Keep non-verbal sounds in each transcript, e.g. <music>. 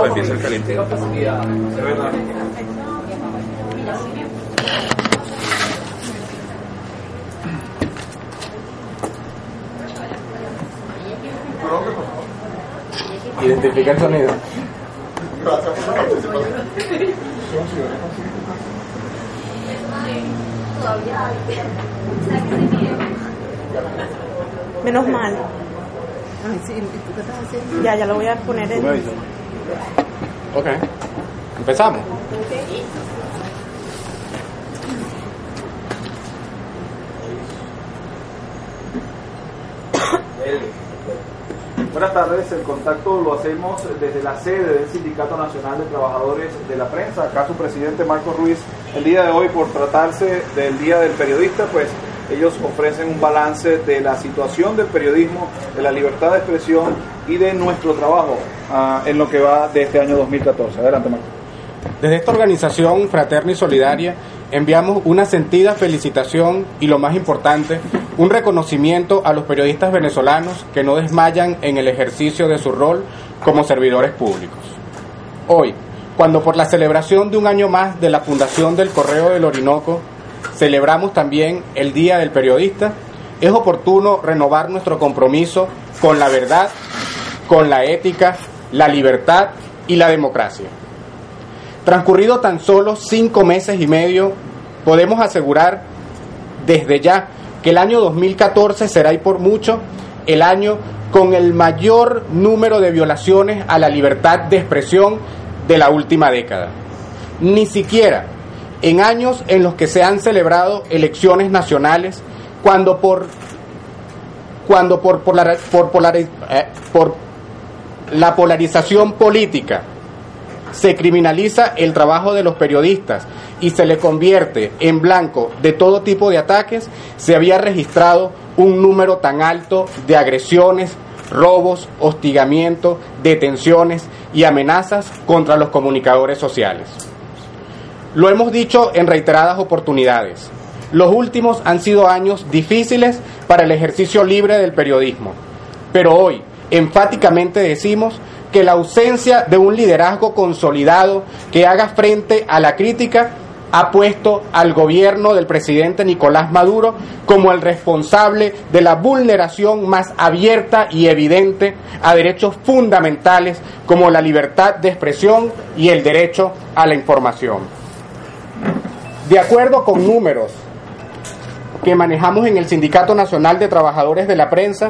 para que empiece el calentito. Identifica el sonido. Menos mal. Ay, sí, ¿y tú qué estás haciendo? Ya, ya lo voy a poner en. Ok. Empezamos. Buenas tardes, el contacto lo hacemos desde la sede del Sindicato Nacional de Trabajadores de la Prensa. Acá su presidente Marco Ruiz, el día de hoy, por tratarse del Día del Periodista, pues ellos ofrecen un balance de la situación del periodismo, de la libertad de expresión y de nuestro trabajo ah, en lo que va de este año 2014. Adelante, Marco. Desde esta organización fraterna y solidaria enviamos una sentida felicitación y lo más importante, un reconocimiento a los periodistas venezolanos que no desmayan en el ejercicio de su rol como servidores públicos. Hoy, cuando por la celebración de un año más de la fundación del Correo del Orinoco, celebramos también el Día del Periodista, es oportuno renovar nuestro compromiso con la verdad, con la ética, la libertad y la democracia. Transcurrido tan solo cinco meses y medio, podemos asegurar desde ya que el año 2014 será y por mucho el año con el mayor número de violaciones a la libertad de expresión de la última década. Ni siquiera en años en los que se han celebrado elecciones nacionales, cuando por, cuando por, polar- por polari- eh, por la polarización política se criminaliza el trabajo de los periodistas y se le convierte en blanco de todo tipo de ataques, se había registrado un número tan alto de agresiones, robos, hostigamientos, detenciones y amenazas contra los comunicadores sociales. Lo hemos dicho en reiteradas oportunidades. Los últimos han sido años difíciles para el ejercicio libre del periodismo, pero hoy enfáticamente decimos que la ausencia de un liderazgo consolidado que haga frente a la crítica ha puesto al gobierno del presidente Nicolás Maduro como el responsable de la vulneración más abierta y evidente a derechos fundamentales como la libertad de expresión y el derecho a la información. De acuerdo con números que manejamos en el Sindicato Nacional de Trabajadores de la Prensa,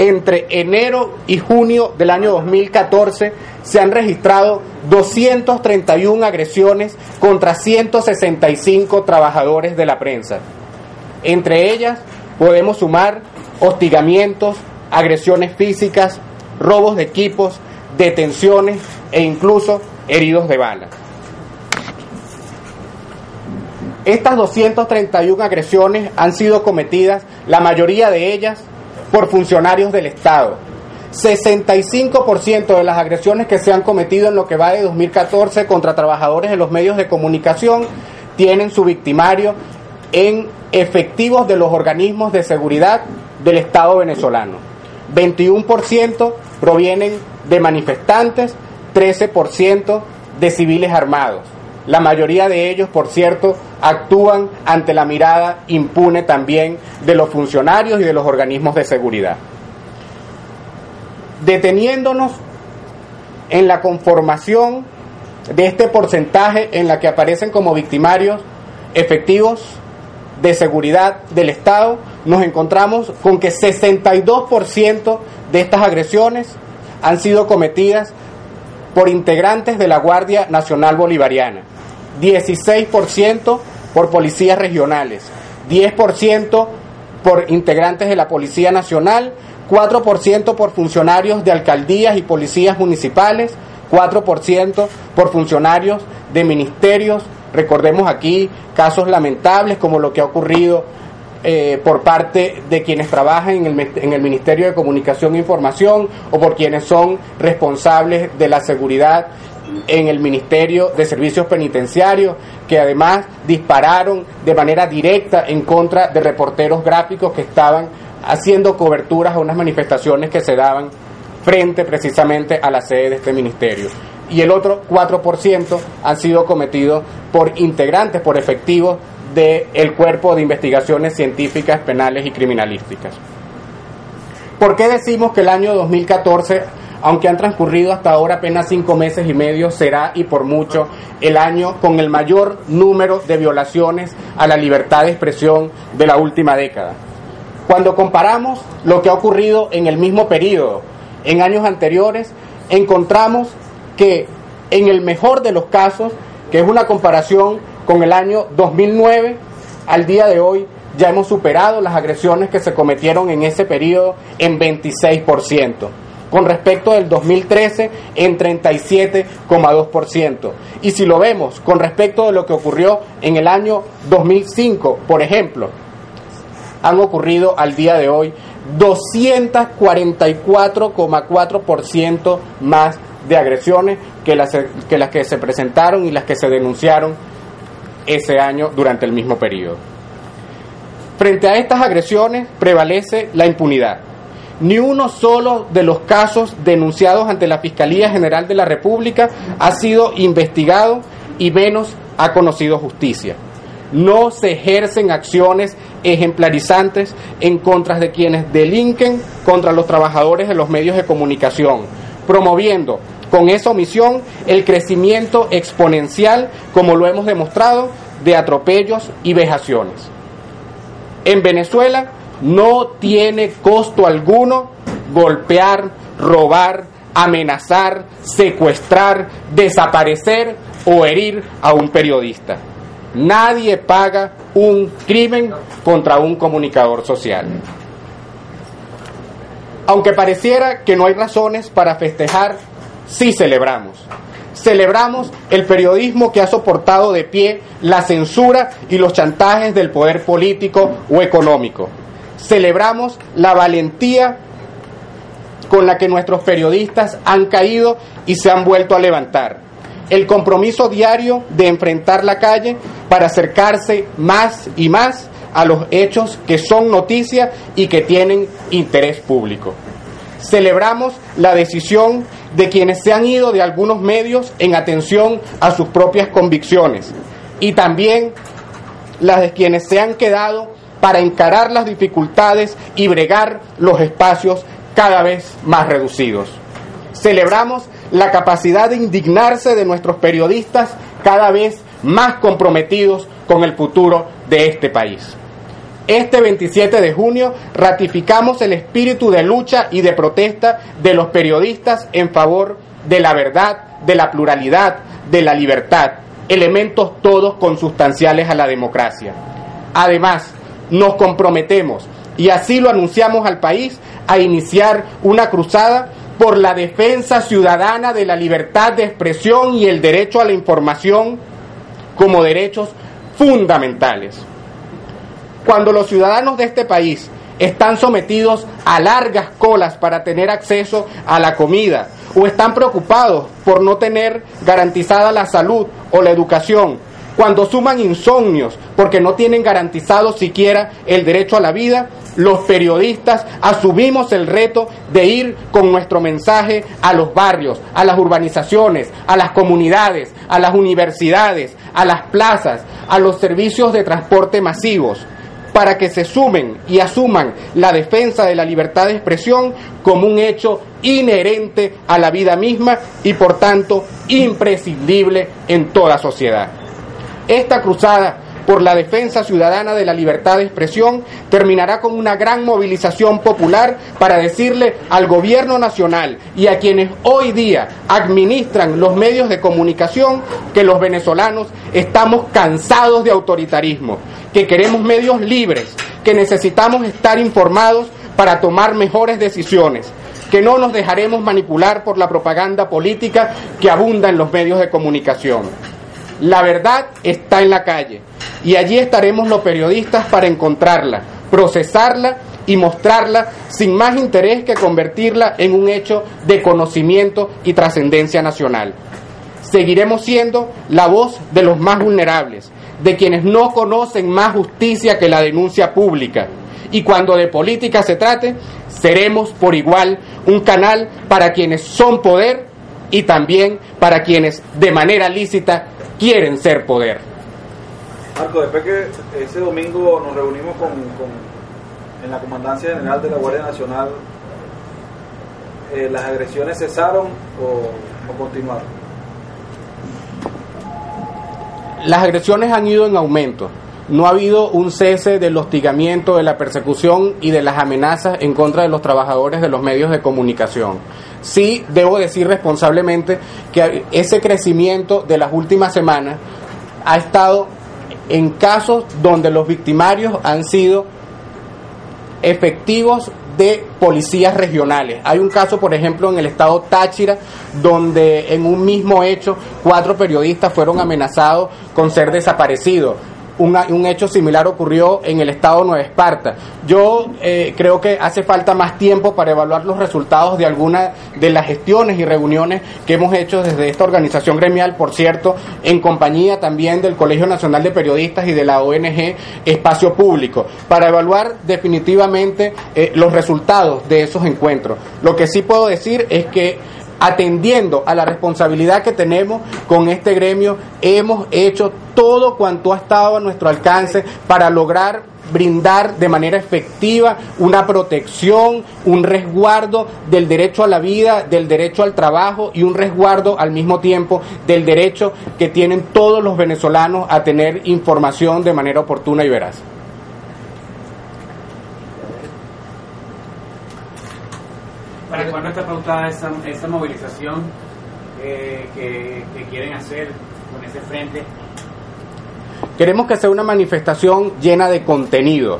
entre enero y junio del año 2014 se han registrado 231 agresiones contra 165 trabajadores de la prensa. Entre ellas podemos sumar hostigamientos, agresiones físicas, robos de equipos, detenciones e incluso heridos de bala. Estas 231 agresiones han sido cometidas, la mayoría de ellas, por funcionarios del Estado. 65% de las agresiones que se han cometido en lo que va de 2014 contra trabajadores de los medios de comunicación tienen su victimario en efectivos de los organismos de seguridad del Estado venezolano. 21% provienen de manifestantes, 13% de civiles armados. La mayoría de ellos, por cierto, actúan ante la mirada impune también de los funcionarios y de los organismos de seguridad. Deteniéndonos en la conformación de este porcentaje en la que aparecen como victimarios efectivos de seguridad del Estado, nos encontramos con que 62% de estas agresiones han sido cometidas por integrantes de la Guardia Nacional Bolivariana, 16% por policías regionales, 10% por integrantes de la Policía Nacional, 4% por funcionarios de alcaldías y policías municipales, 4% por funcionarios de ministerios. Recordemos aquí casos lamentables como lo que ha ocurrido eh, por parte de quienes trabajan en el, en el Ministerio de Comunicación e Información o por quienes son responsables de la seguridad en el Ministerio de Servicios Penitenciarios, que además dispararon de manera directa en contra de reporteros gráficos que estaban haciendo coberturas a unas manifestaciones que se daban frente precisamente a la sede de este ministerio. Y el otro 4% han sido cometidos por integrantes, por efectivos del Cuerpo de Investigaciones Científicas, Penales y Criminalísticas. ¿Por qué decimos que el año 2014, aunque han transcurrido hasta ahora apenas cinco meses y medio, será y por mucho el año con el mayor número de violaciones a la libertad de expresión de la última década? Cuando comparamos lo que ha ocurrido en el mismo periodo, en años anteriores, encontramos que en el mejor de los casos, que es una comparación con el año 2009, al día de hoy ya hemos superado las agresiones que se cometieron en ese periodo en 26%, con respecto del 2013 en 37,2%. Y si lo vemos con respecto de lo que ocurrió en el año 2005, por ejemplo, han ocurrido al día de hoy 244,4% más de agresiones que las, que las que se presentaron y las que se denunciaron ese año durante el mismo periodo. Frente a estas agresiones prevalece la impunidad. Ni uno solo de los casos denunciados ante la Fiscalía General de la República ha sido investigado y menos ha conocido justicia. No se ejercen acciones ejemplarizantes en contra de quienes delinquen contra los trabajadores de los medios de comunicación, promoviendo con esa omisión el crecimiento exponencial, como lo hemos demostrado, de atropellos y vejaciones. En Venezuela no tiene costo alguno golpear, robar, amenazar, secuestrar, desaparecer o herir a un periodista. Nadie paga un crimen contra un comunicador social. Aunque pareciera que no hay razones para festejar, sí celebramos. Celebramos el periodismo que ha soportado de pie la censura y los chantajes del poder político o económico. Celebramos la valentía con la que nuestros periodistas han caído y se han vuelto a levantar. El compromiso diario de enfrentar la calle para acercarse más y más a los hechos que son noticia y que tienen interés público. Celebramos la decisión de quienes se han ido de algunos medios en atención a sus propias convicciones y también las de quienes se han quedado para encarar las dificultades y bregar los espacios cada vez más reducidos. Celebramos la capacidad de indignarse de nuestros periodistas cada vez más comprometidos con el futuro de este país. Este 27 de junio ratificamos el espíritu de lucha y de protesta de los periodistas en favor de la verdad, de la pluralidad, de la libertad, elementos todos consustanciales a la democracia. Además, nos comprometemos, y así lo anunciamos al país, a iniciar una cruzada por la defensa ciudadana de la libertad de expresión y el derecho a la información como derechos fundamentales. Cuando los ciudadanos de este país están sometidos a largas colas para tener acceso a la comida o están preocupados por no tener garantizada la salud o la educación, cuando suman insomnios porque no tienen garantizado siquiera el derecho a la vida, los periodistas asumimos el reto de ir con nuestro mensaje a los barrios, a las urbanizaciones, a las comunidades, a las universidades, a las plazas, a los servicios de transporte masivos para que se sumen y asuman la defensa de la libertad de expresión como un hecho inherente a la vida misma y por tanto imprescindible en toda sociedad. Esta cruzada por la defensa ciudadana de la libertad de expresión terminará con una gran movilización popular para decirle al gobierno nacional y a quienes hoy día administran los medios de comunicación que los venezolanos estamos cansados de autoritarismo, que queremos medios libres, que necesitamos estar informados para tomar mejores decisiones que no nos dejaremos manipular por la propaganda política que abunda en los medios de comunicación. La verdad está en la calle y allí estaremos los periodistas para encontrarla, procesarla y mostrarla sin más interés que convertirla en un hecho de conocimiento y trascendencia nacional. Seguiremos siendo la voz de los más vulnerables, de quienes no conocen más justicia que la denuncia pública y cuando de política se trate, seremos por igual un canal para quienes son poder y también para quienes de manera lícita quieren ser poder. Marco, después que ese domingo nos reunimos con, con- en la Comandancia General de la Guardia Nacional, eh, ¿las agresiones cesaron o, o continuaron? Las agresiones han ido en aumento. No ha habido un cese del hostigamiento, de la persecución y de las amenazas en contra de los trabajadores de los medios de comunicación. Sí, debo decir responsablemente que ese crecimiento de las últimas semanas ha estado en casos donde los victimarios han sido efectivos de policías regionales. Hay un caso, por ejemplo, en el estado Táchira, donde en un mismo hecho cuatro periodistas fueron amenazados con ser desaparecidos. Una- un hecho similar ocurrió en el estado Nueva Esparta. Yo eh, creo que hace falta más tiempo para evaluar los resultados de algunas de las gestiones y reuniones que hemos hecho desde esta organización gremial, por cierto, en compañía también del Colegio Nacional de Periodistas y de la ONG Espacio Público, para evaluar definitivamente eh, los resultados de esos encuentros. Lo que sí puedo decir es que atendiendo a la responsabilidad que tenemos con este gremio, hemos hecho todo cuanto ha estado a nuestro alcance para lograr brindar de manera efectiva una protección, un resguardo del derecho a la vida, del derecho al trabajo y un resguardo al mismo tiempo del derecho que tienen todos los venezolanos a tener información de manera oportuna y veraz. ¿Para cuándo está pautada esa, movilización eh, que quieren hacer con ese frente? Queremos que sea una manifestación llena de contenido.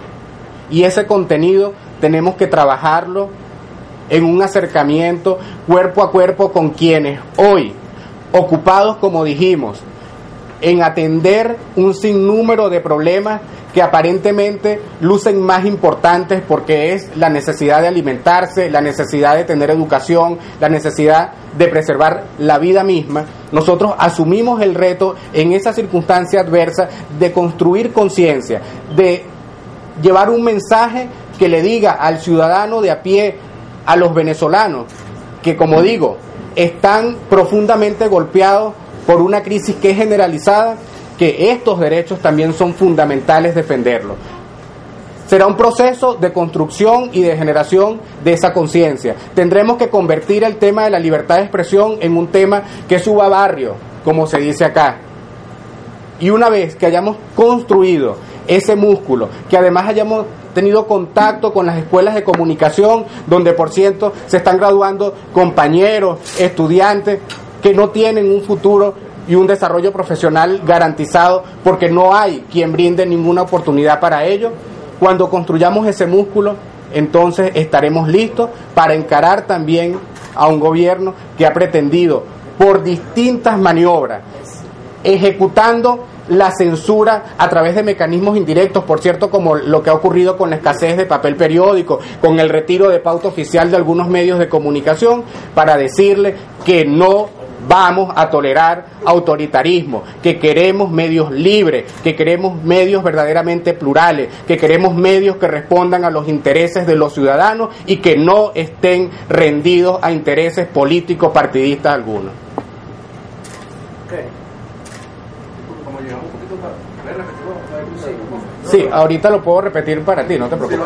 Y ese contenido tenemos que trabajarlo en un acercamiento cuerpo a cuerpo con quienes hoy, ocupados como dijimos, en atender un sinnúmero de problemas que aparentemente lucen más importantes porque es la necesidad de alimentarse, la necesidad de tener educación, la necesidad de preservar la vida misma, nosotros asumimos el reto en esa circunstancia adversa de construir conciencia, de llevar un mensaje que le diga al ciudadano de a pie, a los venezolanos, que como digo, están profundamente golpeados por una crisis que es generalizada, que estos derechos también son fundamentales defenderlos. Será un proceso de construcción y de generación de esa conciencia. Tendremos que convertir el tema de la libertad de expresión en un tema que suba barrio, como se dice acá. Y una vez que hayamos construido ese músculo, que además hayamos tenido contacto con las escuelas de comunicación, donde por cierto se están graduando compañeros, estudiantes que no tienen un futuro y un desarrollo profesional garantizado porque no hay quien brinde ninguna oportunidad para ello. Cuando construyamos ese músculo, entonces estaremos listos para encarar también a un gobierno que ha pretendido por distintas maniobras, ejecutando la censura a través de mecanismos indirectos, por cierto, como lo que ha ocurrido con la escasez de papel periódico, con el retiro de pauta oficial de algunos medios de comunicación, para decirle que no vamos a tolerar autoritarismo, que queremos medios libres, que queremos medios verdaderamente plurales, que queremos medios que respondan a los intereses de los ciudadanos y que no estén rendidos a intereses políticos partidistas algunos. Sí, ahorita lo puedo repetir para ti, no te preocupes.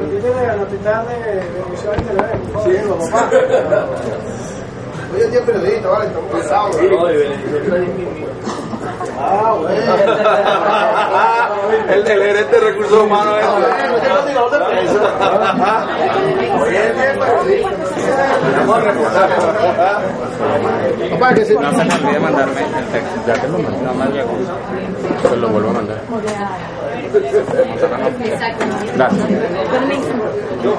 <laughs> Hoy en día periodista, vale, estamos cansados. Ah, bueno. el, el gerente de recursos humanos es... No se me olvide mandarme el texto. Ya te lo mandé. No me llegó. Se lo vuelvo a mandar. Gracias.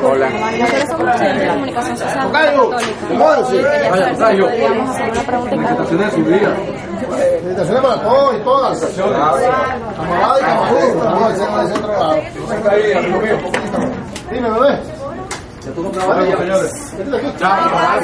Hola. Nosotros somos estudiantes de comunicación Felicitaciones para todos y todas. Amarado y camarudo. Vamos a hacer más de otro lado. Dime, bebé. ¿Ya tú comprabas? Chao.